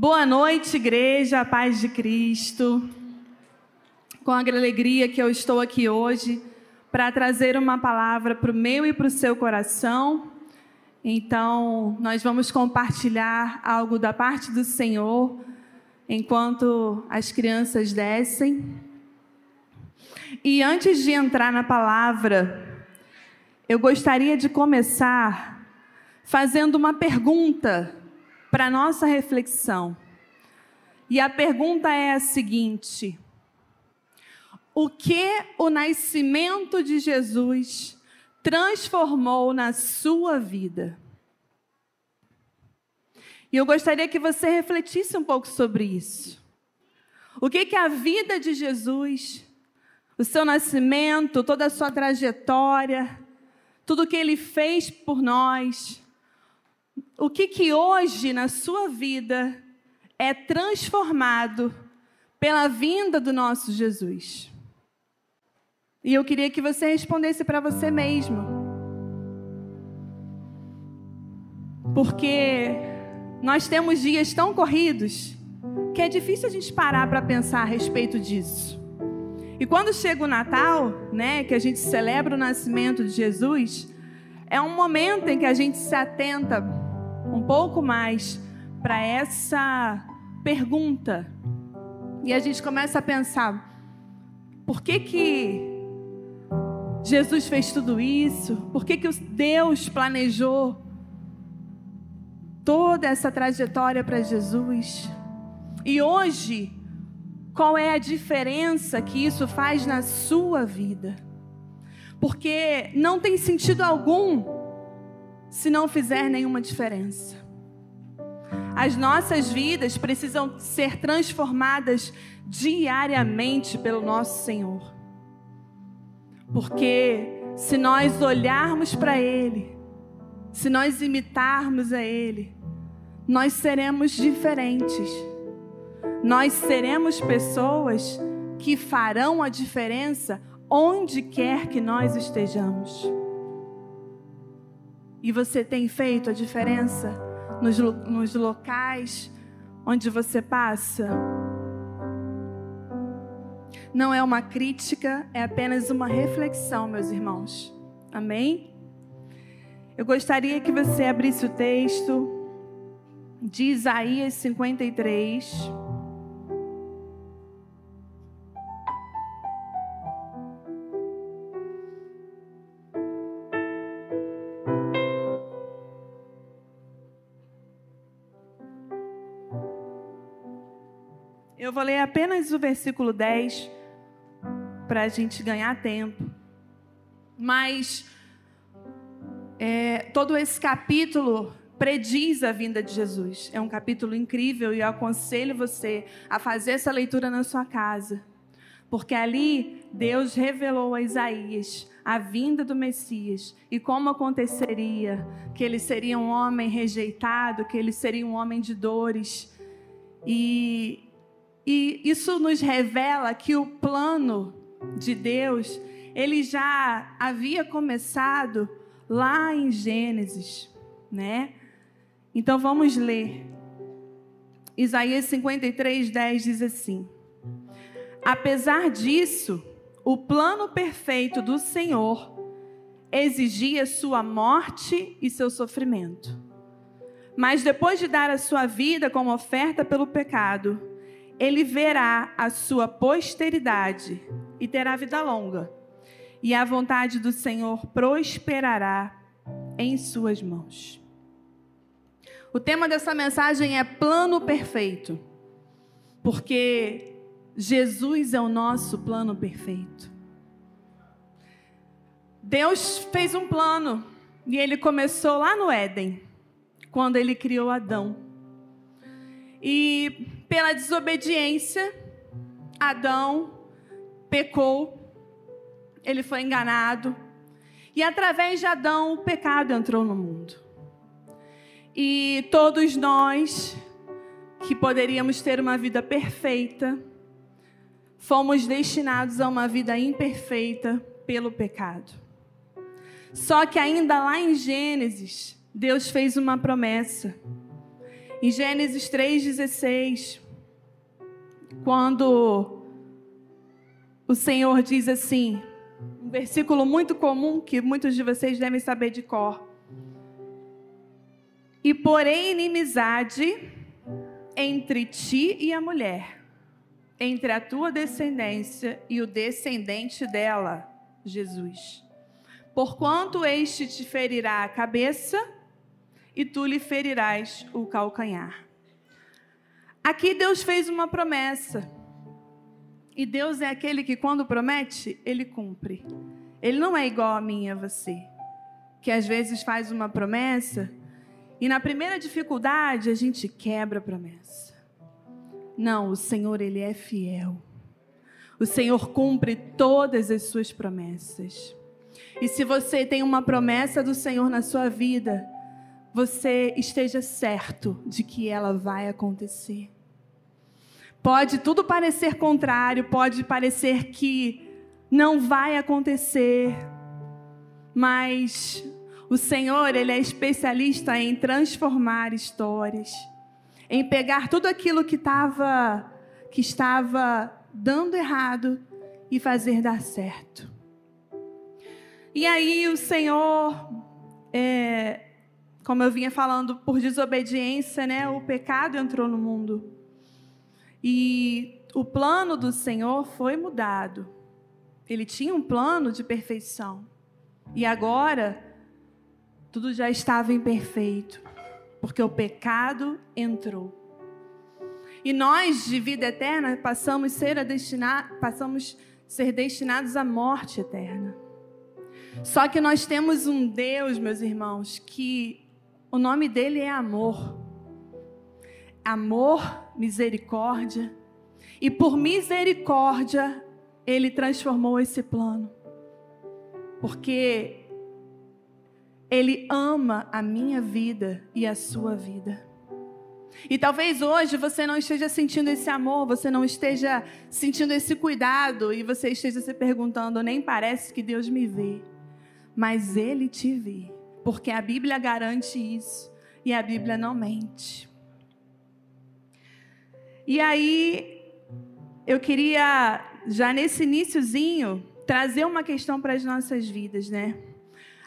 Boa noite, igreja, paz de Cristo. Com a alegria que eu estou aqui hoje para trazer uma palavra para o meu e para o seu coração. Então, nós vamos compartilhar algo da parte do Senhor enquanto as crianças descem. E antes de entrar na palavra, eu gostaria de começar fazendo uma pergunta para nossa reflexão. E a pergunta é a seguinte: O que o nascimento de Jesus transformou na sua vida? E eu gostaria que você refletisse um pouco sobre isso. O que que a vida de Jesus, o seu nascimento, toda a sua trajetória, tudo que ele fez por nós, o que que hoje na sua vida é transformado pela vinda do nosso Jesus? E eu queria que você respondesse para você mesmo. Porque nós temos dias tão corridos que é difícil a gente parar para pensar a respeito disso. E quando chega o Natal, né, que a gente celebra o nascimento de Jesus, é um momento em que a gente se atenta um pouco mais para essa pergunta. E a gente começa a pensar: por que que Jesus fez tudo isso? Por que que Deus planejou toda essa trajetória para Jesus? E hoje, qual é a diferença que isso faz na sua vida? Porque não tem sentido algum se não fizer nenhuma diferença. As nossas vidas precisam ser transformadas diariamente pelo nosso Senhor. Porque se nós olharmos para Ele, se nós imitarmos a Ele, nós seremos diferentes. Nós seremos pessoas que farão a diferença onde quer que nós estejamos. E você tem feito a diferença nos, nos locais onde você passa? Não é uma crítica, é apenas uma reflexão, meus irmãos. Amém? Eu gostaria que você abrisse o texto de Isaías 53. Eu vou ler apenas o versículo 10 para a gente ganhar tempo. Mas é, todo esse capítulo prediz a vinda de Jesus. É um capítulo incrível e eu aconselho você a fazer essa leitura na sua casa. Porque ali Deus revelou a Isaías a vinda do Messias e como aconteceria, que ele seria um homem rejeitado, que ele seria um homem de dores. E e isso nos revela que o plano de Deus, ele já havia começado lá em Gênesis, né? Então vamos ler. Isaías 53, 10 diz assim: Apesar disso, o plano perfeito do Senhor exigia sua morte e seu sofrimento. Mas depois de dar a sua vida como oferta pelo pecado, ele verá a sua posteridade e terá vida longa, e a vontade do Senhor prosperará em suas mãos. O tema dessa mensagem é plano perfeito, porque Jesus é o nosso plano perfeito. Deus fez um plano e ele começou lá no Éden, quando ele criou Adão. E pela desobediência, Adão pecou, ele foi enganado, e através de Adão o pecado entrou no mundo. E todos nós, que poderíamos ter uma vida perfeita, fomos destinados a uma vida imperfeita pelo pecado. Só que ainda lá em Gênesis, Deus fez uma promessa. Em Gênesis 3,16, quando o Senhor diz assim, um versículo muito comum que muitos de vocês devem saber de cor. E porém inimizade entre ti e a mulher, entre a tua descendência e o descendente dela, Jesus. Porquanto este te ferirá a cabeça e tu lhe ferirás o calcanhar. Aqui Deus fez uma promessa. E Deus é aquele que, quando promete, ele cumpre. Ele não é igual a mim e a você, que às vezes faz uma promessa e na primeira dificuldade a gente quebra a promessa. Não, o Senhor, ele é fiel. O Senhor cumpre todas as suas promessas. E se você tem uma promessa do Senhor na sua vida, você esteja certo de que ela vai acontecer. Pode tudo parecer contrário, pode parecer que não vai acontecer, mas o Senhor, ele é especialista em transformar histórias, em pegar tudo aquilo que estava que estava dando errado e fazer dar certo. E aí o Senhor, é, como eu vinha falando, por desobediência, né, o pecado entrou no mundo. E o plano do Senhor foi mudado. Ele tinha um plano de perfeição. E agora, tudo já estava imperfeito, porque o pecado entrou. E nós, de vida eterna, passamos ser, destinar, passamos ser destinados à morte eterna. Só que nós temos um Deus, meus irmãos, que o nome dele é amor. Amor, misericórdia. E por misericórdia, ele transformou esse plano. Porque ele ama a minha vida e a sua vida. E talvez hoje você não esteja sentindo esse amor, você não esteja sentindo esse cuidado e você esteja se perguntando: nem parece que Deus me vê mas ele te vê, porque a Bíblia garante isso e a Bíblia não mente. E aí, eu queria, já nesse iníciozinho, trazer uma questão para as nossas vidas, né?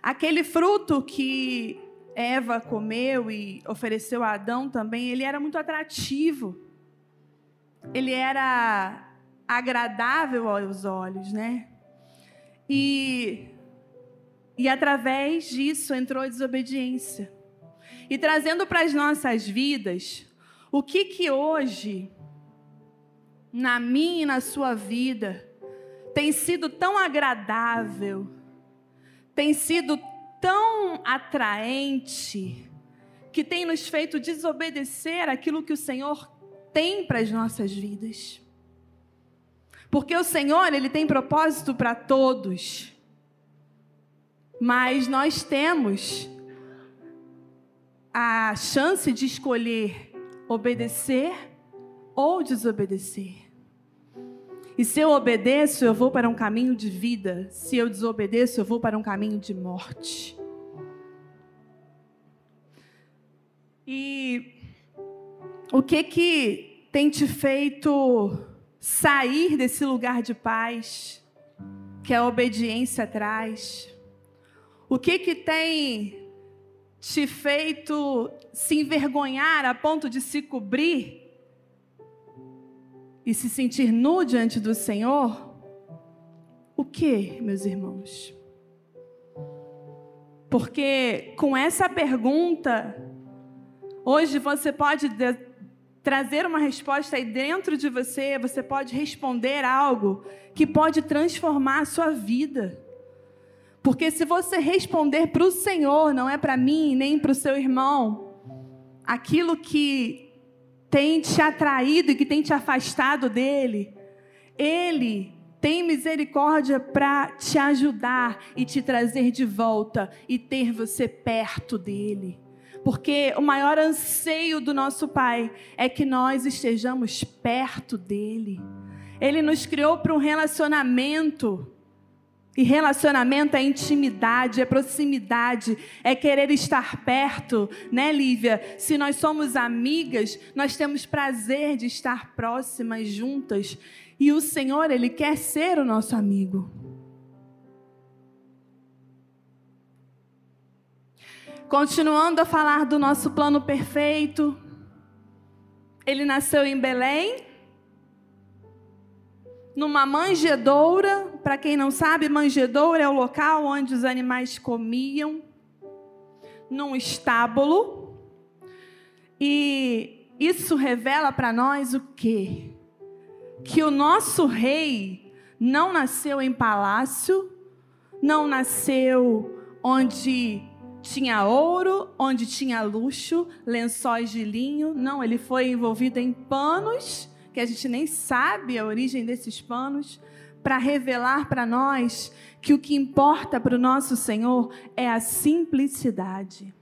Aquele fruto que Eva comeu e ofereceu a Adão também, ele era muito atrativo. Ele era agradável aos olhos, né? E e através disso entrou a desobediência. E trazendo para as nossas vidas, o que que hoje, na minha e na sua vida, tem sido tão agradável, tem sido tão atraente, que tem nos feito desobedecer aquilo que o Senhor tem para as nossas vidas. Porque o Senhor, Ele tem propósito para todos. Mas nós temos a chance de escolher obedecer ou desobedecer. E se eu obedeço, eu vou para um caminho de vida. Se eu desobedeço, eu vou para um caminho de morte. E o que que tem te feito sair desse lugar de paz que a obediência traz? O que que tem te feito se envergonhar a ponto de se cobrir e se sentir nu diante do Senhor? O que, meus irmãos? Porque com essa pergunta, hoje você pode trazer uma resposta aí dentro de você, você pode responder algo que pode transformar a sua vida. Porque se você responder para o Senhor, não é para mim, nem para o seu irmão, aquilo que tem te atraído e que tem te afastado dele, Ele tem misericórdia para te ajudar e te trazer de volta e ter você perto dele. Porque o maior anseio do nosso Pai é que nós estejamos perto dele. Ele nos criou para um relacionamento E relacionamento é intimidade, é proximidade, é querer estar perto, né, Lívia? Se nós somos amigas, nós temos prazer de estar próximas, juntas. E o Senhor, Ele quer ser o nosso amigo. Continuando a falar do nosso plano perfeito, ele nasceu em Belém, numa manjedoura. Para quem não sabe, manjedoura é o local onde os animais comiam, num estábulo. E isso revela para nós o quê? Que o nosso rei não nasceu em palácio, não nasceu onde tinha ouro, onde tinha luxo, lençóis de linho. Não, ele foi envolvido em panos que a gente nem sabe a origem desses panos, para revelar para nós que o que importa para o nosso Senhor é a simplicidade,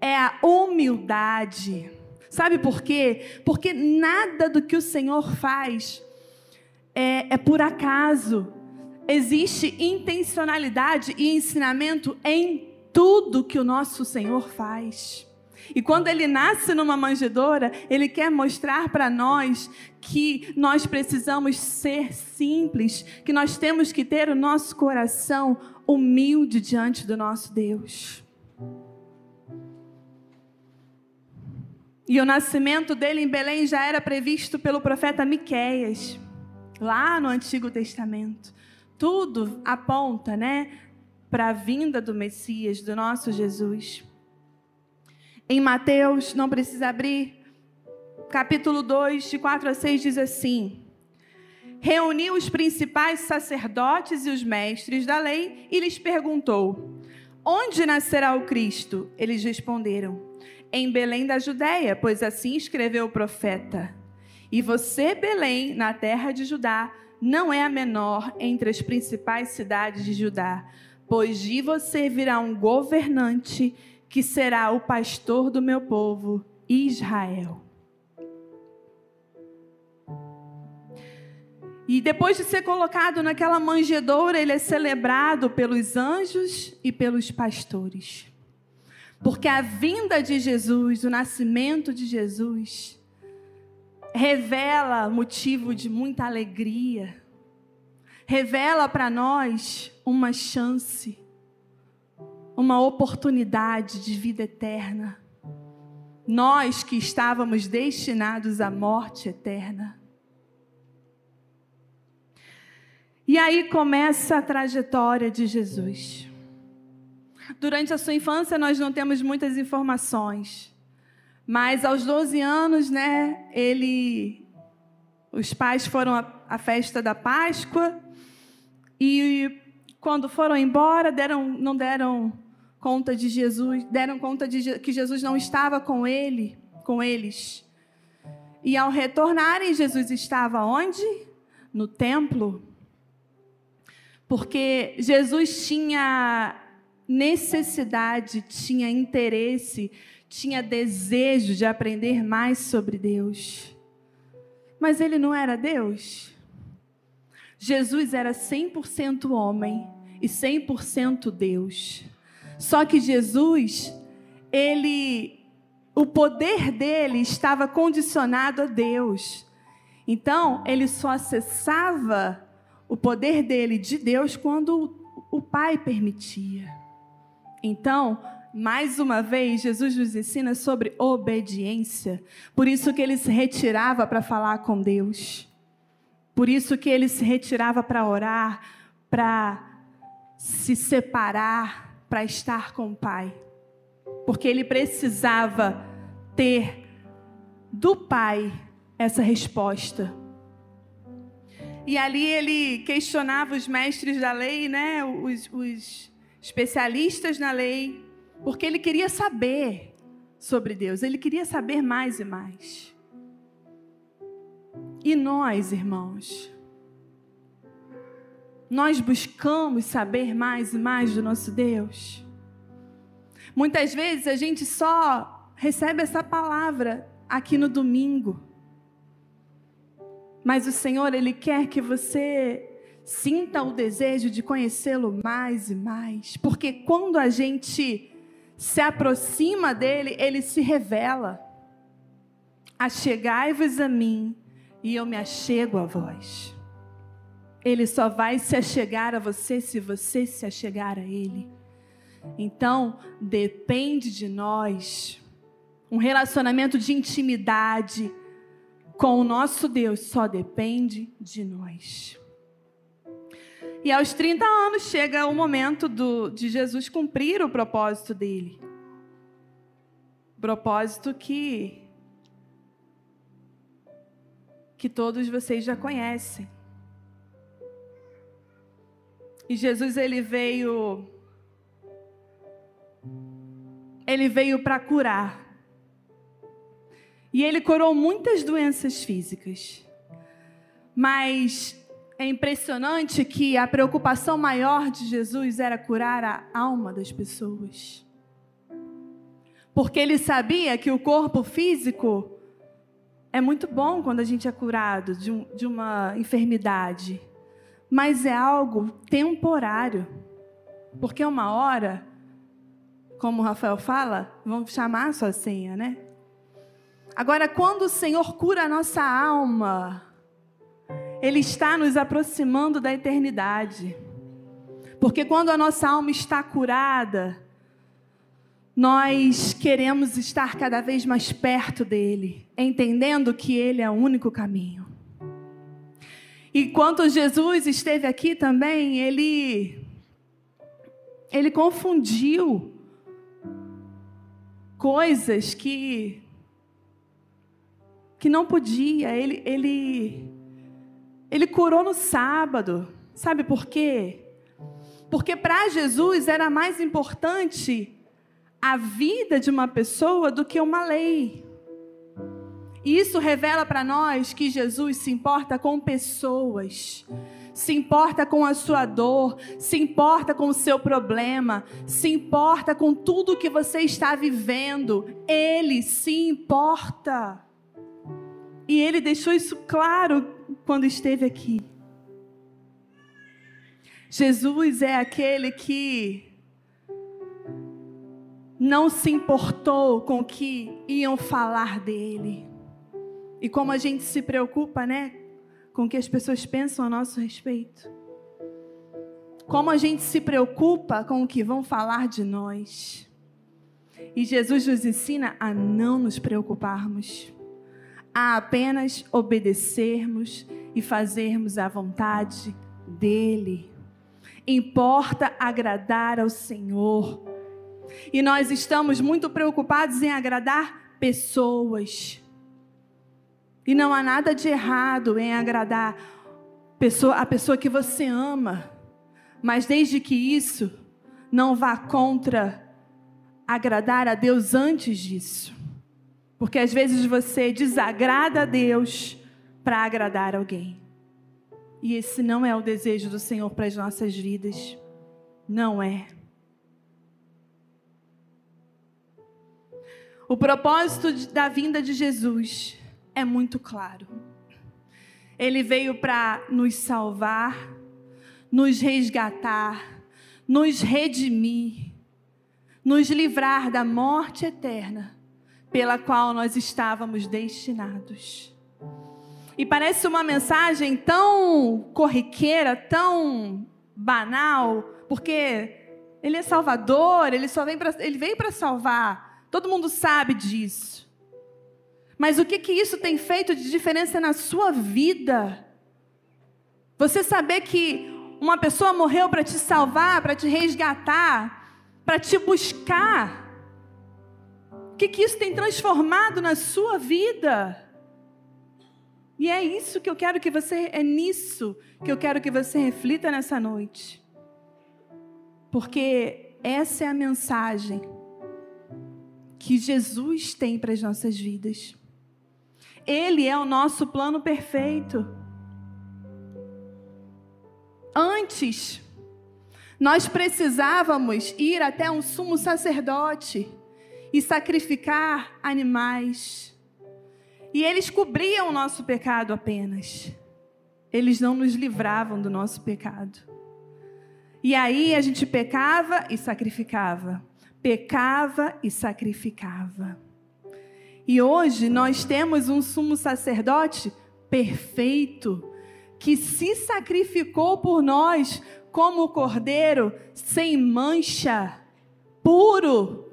é a humildade. Sabe por quê? Porque nada do que o Senhor faz é, é por acaso. Existe intencionalidade e ensinamento em tudo que o nosso Senhor faz. E quando ele nasce numa manjedoura, ele quer mostrar para nós que nós precisamos ser simples, que nós temos que ter o nosso coração humilde diante do nosso Deus. E o nascimento dele em Belém já era previsto pelo profeta Miqueias, lá no Antigo Testamento. Tudo aponta, né, para a vinda do Messias, do nosso Jesus. Em Mateus, não precisa abrir, capítulo 2, de 4 a 6, diz assim: Reuniu os principais sacerdotes e os mestres da lei e lhes perguntou: Onde nascerá o Cristo? Eles responderam: Em Belém da Judéia, pois assim escreveu o profeta. E você, Belém, na terra de Judá, não é a menor entre as principais cidades de Judá, pois de você virá um governante que será o pastor do meu povo, Israel. E depois de ser colocado naquela manjedoura, ele é celebrado pelos anjos e pelos pastores. Porque a vinda de Jesus, o nascimento de Jesus, revela motivo de muita alegria, revela para nós uma chance uma oportunidade de vida eterna. Nós que estávamos destinados à morte eterna. E aí começa a trajetória de Jesus. Durante a sua infância nós não temos muitas informações, mas aos 12 anos, né, ele os pais foram à festa da Páscoa e quando foram embora, deram, não deram conta de Jesus, deram conta de que Jesus não estava com ele, com eles. E ao retornarem, Jesus estava onde? No templo. Porque Jesus tinha necessidade, tinha interesse, tinha desejo de aprender mais sobre Deus. Mas ele não era Deus. Jesus era 100% homem e 100% Deus. Só que Jesus, ele o poder dele estava condicionado a Deus. Então, ele só acessava o poder dele de Deus quando o Pai permitia. Então, mais uma vez, Jesus nos ensina sobre obediência. Por isso que ele se retirava para falar com Deus. Por isso que ele se retirava para orar, para se separar para estar com o Pai, porque ele precisava ter do Pai essa resposta. E ali ele questionava os mestres da lei, né, os, os especialistas na lei, porque ele queria saber sobre Deus, ele queria saber mais e mais. E nós, irmãos, nós buscamos saber mais e mais do nosso Deus? Muitas vezes a gente só recebe essa palavra aqui no domingo. Mas o Senhor, Ele quer que você sinta o desejo de conhecê-lo mais e mais, porque quando a gente se aproxima dele, ele se revela. Achegai-vos a mim e eu me achego a vós. Ele só vai se achegar a você se você se achegar a ele. Então, depende de nós. Um relacionamento de intimidade com o nosso Deus só depende de nós. E aos 30 anos chega o momento do, de Jesus cumprir o propósito dele. Propósito que que todos vocês já conhecem. E Jesus ele veio ele veio para curar. E ele curou muitas doenças físicas. Mas é impressionante que a preocupação maior de Jesus era curar a alma das pessoas. Porque ele sabia que o corpo físico é muito bom quando a gente é curado de, um, de uma enfermidade, mas é algo temporário. Porque uma hora, como o Rafael fala, vão chamar a sua senha, né? Agora, quando o Senhor cura a nossa alma, Ele está nos aproximando da eternidade. Porque quando a nossa alma está curada, nós queremos estar cada vez mais perto dele, entendendo que ele é o único caminho. E quando Jesus esteve aqui também, ele ele confundiu coisas que que não podia. Ele ele ele curou no sábado. Sabe por quê? Porque para Jesus era mais importante a vida de uma pessoa do que uma lei. E isso revela para nós que Jesus se importa com pessoas, se importa com a sua dor, se importa com o seu problema, se importa com tudo que você está vivendo. Ele se importa. E ele deixou isso claro quando esteve aqui. Jesus é aquele que não se importou com o que iam falar dele. E como a gente se preocupa, né, com o que as pessoas pensam a nosso respeito. Como a gente se preocupa com o que vão falar de nós. E Jesus nos ensina a não nos preocuparmos, a apenas obedecermos e fazermos a vontade dele. Importa agradar ao Senhor e nós estamos muito preocupados em agradar pessoas. E não há nada de errado em agradar a pessoa que você ama. Mas desde que isso não vá contra agradar a Deus antes disso. Porque às vezes você desagrada a Deus para agradar alguém. E esse não é o desejo do Senhor para as nossas vidas. Não é. O propósito da vinda de Jesus é muito claro. Ele veio para nos salvar, nos resgatar, nos redimir, nos livrar da morte eterna pela qual nós estávamos destinados. E parece uma mensagem tão corriqueira, tão banal, porque ele é salvador, ele só vem para ele veio para salvar Todo mundo sabe disso. Mas o que, que isso tem feito de diferença na sua vida? Você saber que uma pessoa morreu para te salvar, para te resgatar, para te buscar. O que, que isso tem transformado na sua vida? E é isso que eu quero que você, é nisso que eu quero que você reflita nessa noite. Porque essa é a mensagem que Jesus tem para as nossas vidas. Ele é o nosso plano perfeito. Antes, nós precisávamos ir até um sumo sacerdote e sacrificar animais. E eles cobriam o nosso pecado apenas. eles não nos livravam do nosso pecado. E aí a gente pecava e sacrificava, pecava e sacrificava. E hoje nós temos um sumo sacerdote perfeito, que se sacrificou por nós como cordeiro, sem mancha, puro,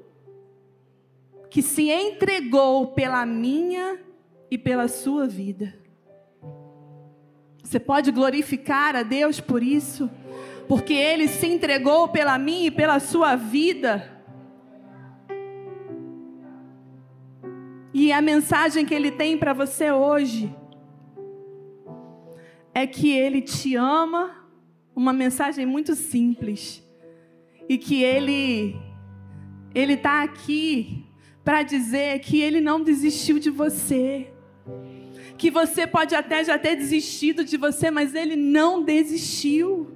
que se entregou pela minha e pela sua vida. Você pode glorificar a Deus por isso? Porque Ele se entregou pela minha e pela sua vida. E a mensagem que Ele tem para você hoje é que Ele te ama, uma mensagem muito simples, e que Ele Ele está aqui para dizer que Ele não desistiu de você que você pode até já ter desistido de você, mas ele não desistiu.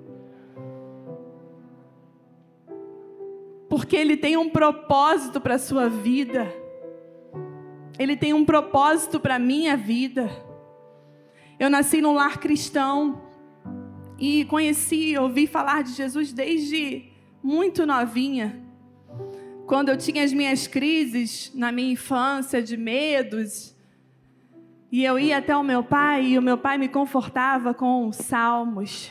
Porque ele tem um propósito para sua vida. Ele tem um propósito para minha vida. Eu nasci num lar cristão e conheci, ouvi falar de Jesus desde muito novinha. Quando eu tinha as minhas crises na minha infância de medos, e eu ia até o meu pai e o meu pai me confortava com salmos,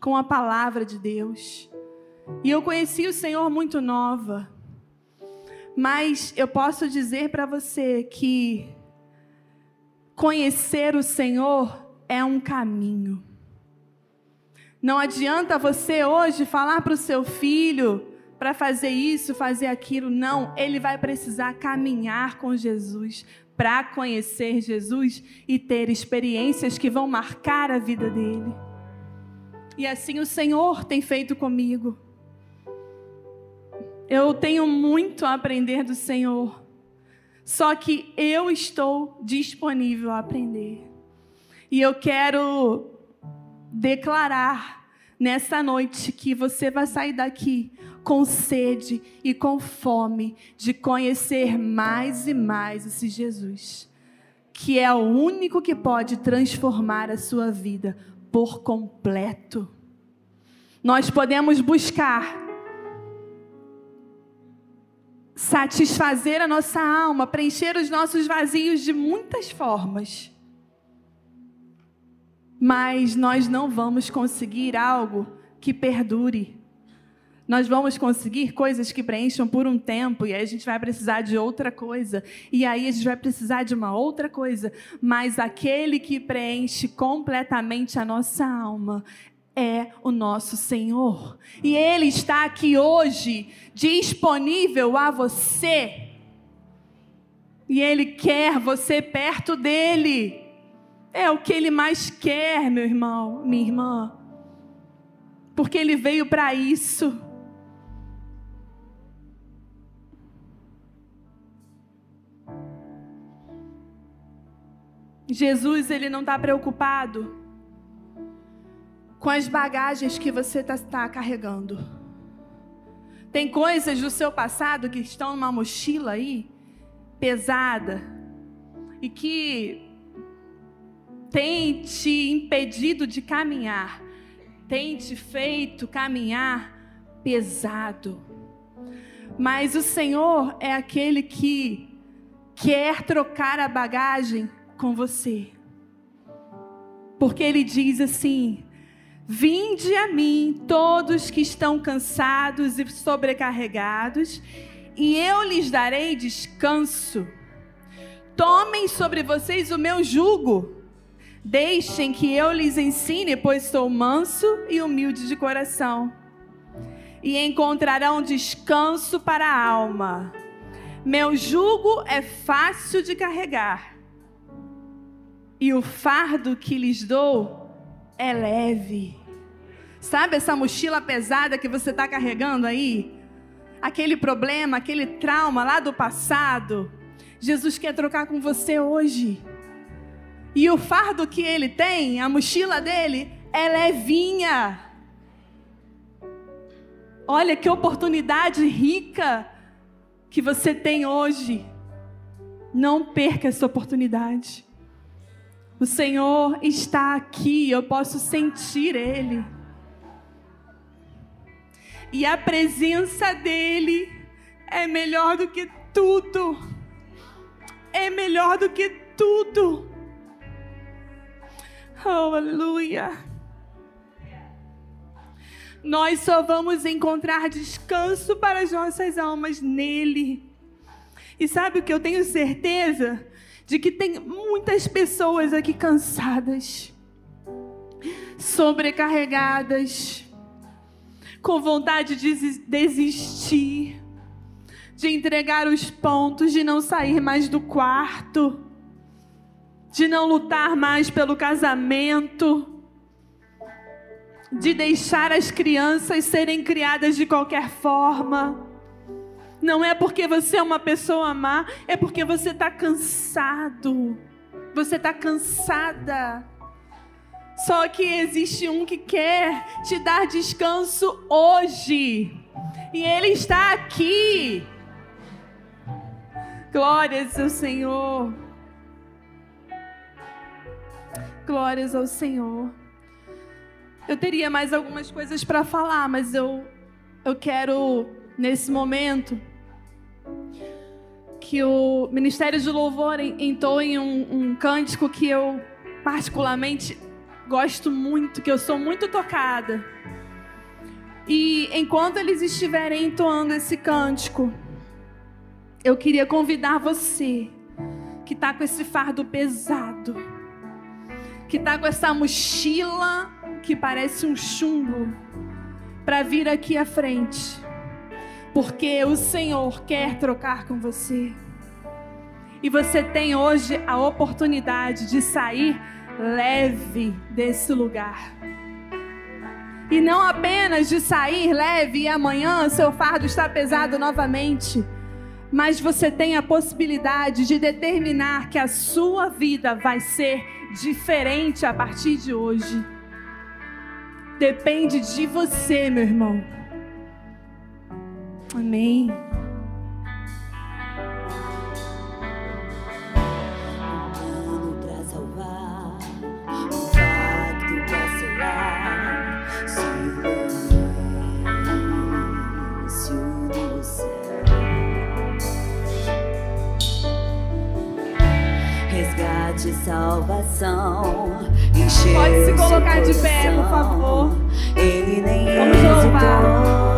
com a palavra de Deus. E eu conheci o Senhor muito nova. Mas eu posso dizer para você que conhecer o Senhor é um caminho. Não adianta você hoje falar para o seu filho para fazer isso, fazer aquilo. Não, ele vai precisar caminhar com Jesus para conhecer Jesus e ter experiências que vão marcar a vida dele. E assim o Senhor tem feito comigo. Eu tenho muito a aprender do Senhor. Só que eu estou disponível a aprender. E eu quero declarar nessa noite que você vai sair daqui com sede e com fome de conhecer mais e mais esse Jesus, que é o único que pode transformar a sua vida por completo. Nós podemos buscar satisfazer a nossa alma, preencher os nossos vazios de muitas formas. Mas nós não vamos conseguir algo que perdure nós vamos conseguir coisas que preencham por um tempo, e aí a gente vai precisar de outra coisa, e aí a gente vai precisar de uma outra coisa, mas aquele que preenche completamente a nossa alma é o nosso Senhor. E Ele está aqui hoje, disponível a você. E Ele quer você perto dele. É o que Ele mais quer, meu irmão, minha irmã. Porque Ele veio para isso. Jesus ele não está preocupado com as bagagens que você está tá carregando. Tem coisas do seu passado que estão numa mochila aí, pesada, e que tem te impedido de caminhar, tem te feito caminhar pesado. Mas o Senhor é aquele que quer trocar a bagagem com você. Porque ele diz assim: Vinde a mim, todos que estão cansados e sobrecarregados, e eu lhes darei descanso. Tomem sobre vocês o meu jugo. Deixem que eu lhes ensine, pois sou manso e humilde de coração. E encontrarão descanso para a alma. Meu jugo é fácil de carregar e o fardo que lhes dou é leve. Sabe essa mochila pesada que você está carregando aí? Aquele problema, aquele trauma lá do passado. Jesus quer trocar com você hoje. E o fardo que ele tem, a mochila dele, é levinha. Olha que oportunidade rica que você tem hoje. Não perca essa oportunidade. O Senhor está aqui, eu posso sentir Ele. E a presença dEle é melhor do que tudo. É melhor do que tudo. Oh, aleluia. Nós só vamos encontrar descanso para as nossas almas nele. E sabe o que eu tenho certeza? De que tem muitas pessoas aqui cansadas, sobrecarregadas, com vontade de desistir, de entregar os pontos, de não sair mais do quarto, de não lutar mais pelo casamento, de deixar as crianças serem criadas de qualquer forma. Não é porque você é uma pessoa má, é porque você está cansado. Você está cansada. Só que existe um que quer te dar descanso hoje. E Ele está aqui. Glórias ao Senhor. Glórias ao Senhor. Eu teria mais algumas coisas para falar, mas eu, eu quero, nesse momento, que o Ministério de Louvor entoe um, um cântico que eu particularmente gosto muito, que eu sou muito tocada. E enquanto eles estiverem entoando esse cântico, eu queria convidar você que está com esse fardo pesado, que está com essa mochila que parece um chumbo, para vir aqui à frente, porque o Senhor quer trocar com você. E você tem hoje a oportunidade de sair leve desse lugar. E não apenas de sair leve e amanhã seu fardo está pesado novamente, mas você tem a possibilidade de determinar que a sua vida vai ser diferente a partir de hoje. Depende de você, meu irmão. Amém. de salvação. Pode se colocar de pé, por favor. Ele nem Vamos louvar.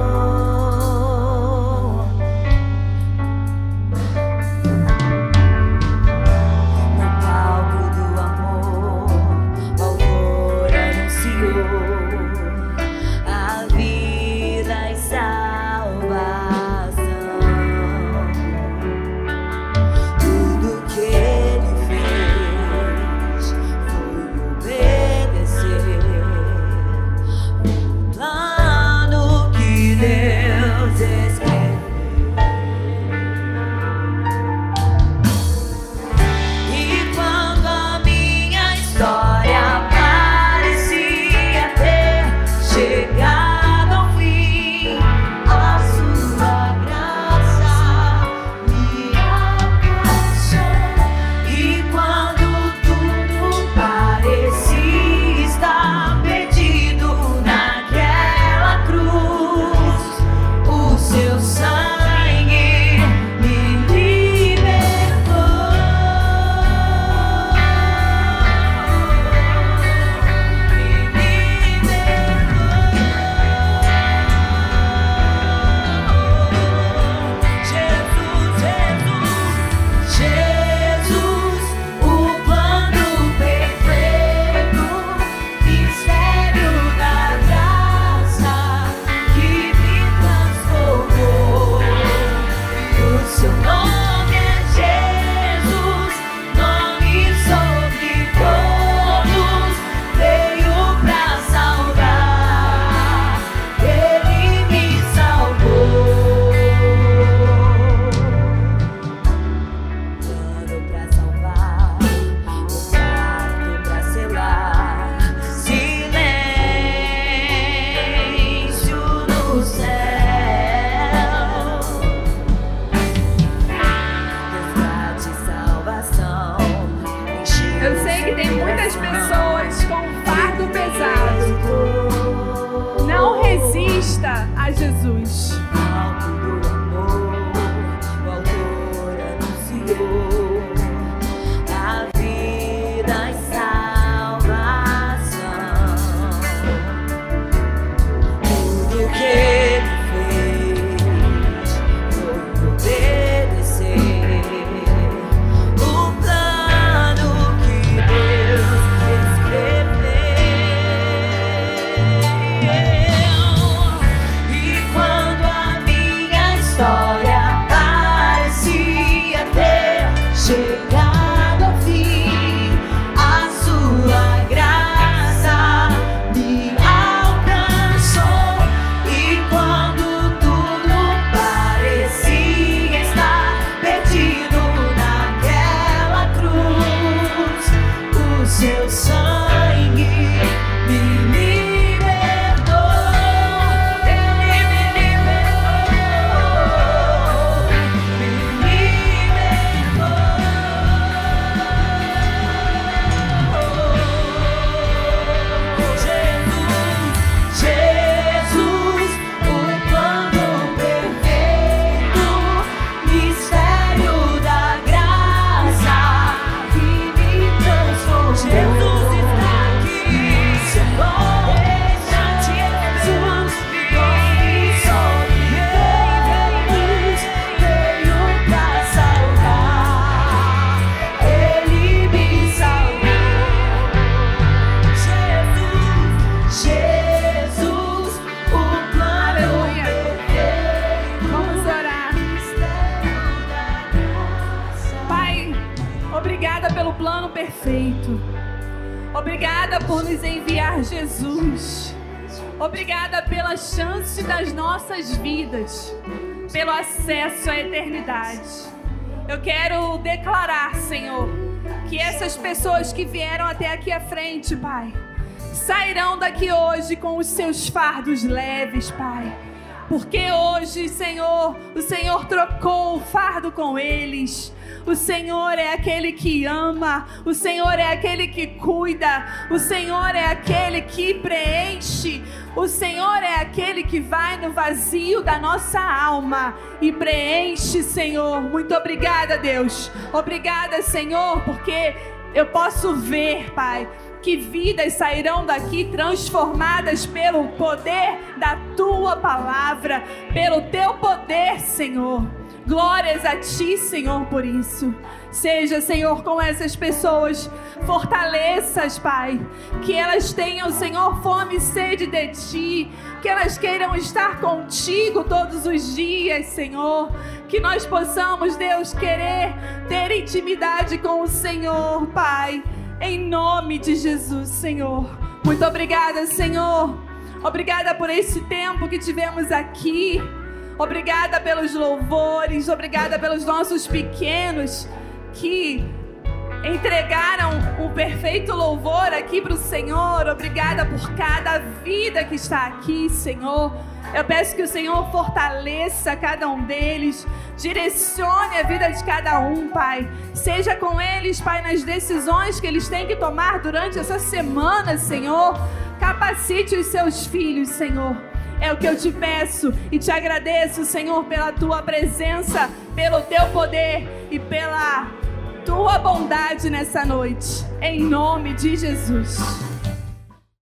Pelo plano perfeito. Obrigada por nos enviar Jesus. Obrigada pela chance das nossas vidas, pelo acesso à eternidade. Eu quero declarar, Senhor, que essas pessoas que vieram até aqui à frente, Pai, sairão daqui hoje com os seus fardos leves, Pai. Porque hoje, Senhor, o Senhor trocou o fardo com eles. O Senhor é aquele que ama, o Senhor é aquele que cuida, o Senhor é aquele que preenche, o Senhor é aquele que vai no vazio da nossa alma e preenche, Senhor. Muito obrigada, Deus. Obrigada, Senhor, porque eu posso ver, Pai, que vidas sairão daqui transformadas pelo poder da tua palavra, pelo teu poder, Senhor. Glórias a ti, Senhor, por isso. Seja, Senhor, com essas pessoas, fortaleças, Pai. Que elas tenham, Senhor, fome e sede de ti. Que elas queiram estar contigo todos os dias, Senhor. Que nós possamos, Deus, querer ter intimidade com o Senhor, Pai. Em nome de Jesus, Senhor. Muito obrigada, Senhor. Obrigada por esse tempo que tivemos aqui. Obrigada pelos louvores, obrigada pelos nossos pequenos que entregaram o perfeito louvor aqui para o Senhor. Obrigada por cada vida que está aqui, Senhor. Eu peço que o Senhor fortaleça cada um deles, direcione a vida de cada um, Pai. Seja com eles, Pai, nas decisões que eles têm que tomar durante essa semana, Senhor. Capacite os seus filhos, Senhor. É o que eu te peço e te agradeço, Senhor, pela tua presença, pelo teu poder e pela tua bondade nessa noite. Em nome de Jesus.